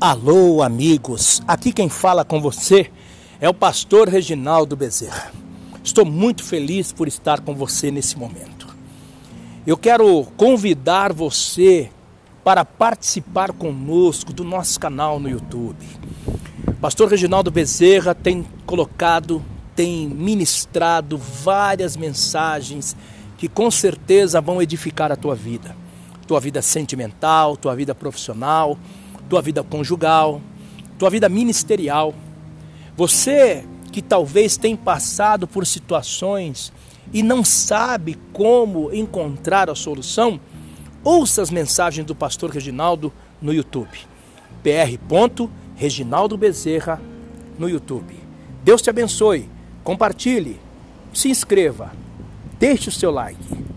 Alô, amigos. Aqui quem fala com você é o pastor Reginaldo Bezerra. Estou muito feliz por estar com você nesse momento. Eu quero convidar você para participar conosco do nosso canal no YouTube. Pastor Reginaldo Bezerra tem colocado, tem ministrado várias mensagens que com certeza vão edificar a tua vida. Tua vida sentimental, tua vida profissional, tua vida conjugal, tua vida ministerial. Você que talvez tenha passado por situações e não sabe como encontrar a solução, ouça as mensagens do pastor Reginaldo no YouTube. pr. Reginaldo Bezerra no YouTube. Deus te abençoe. Compartilhe, se inscreva, deixe o seu like.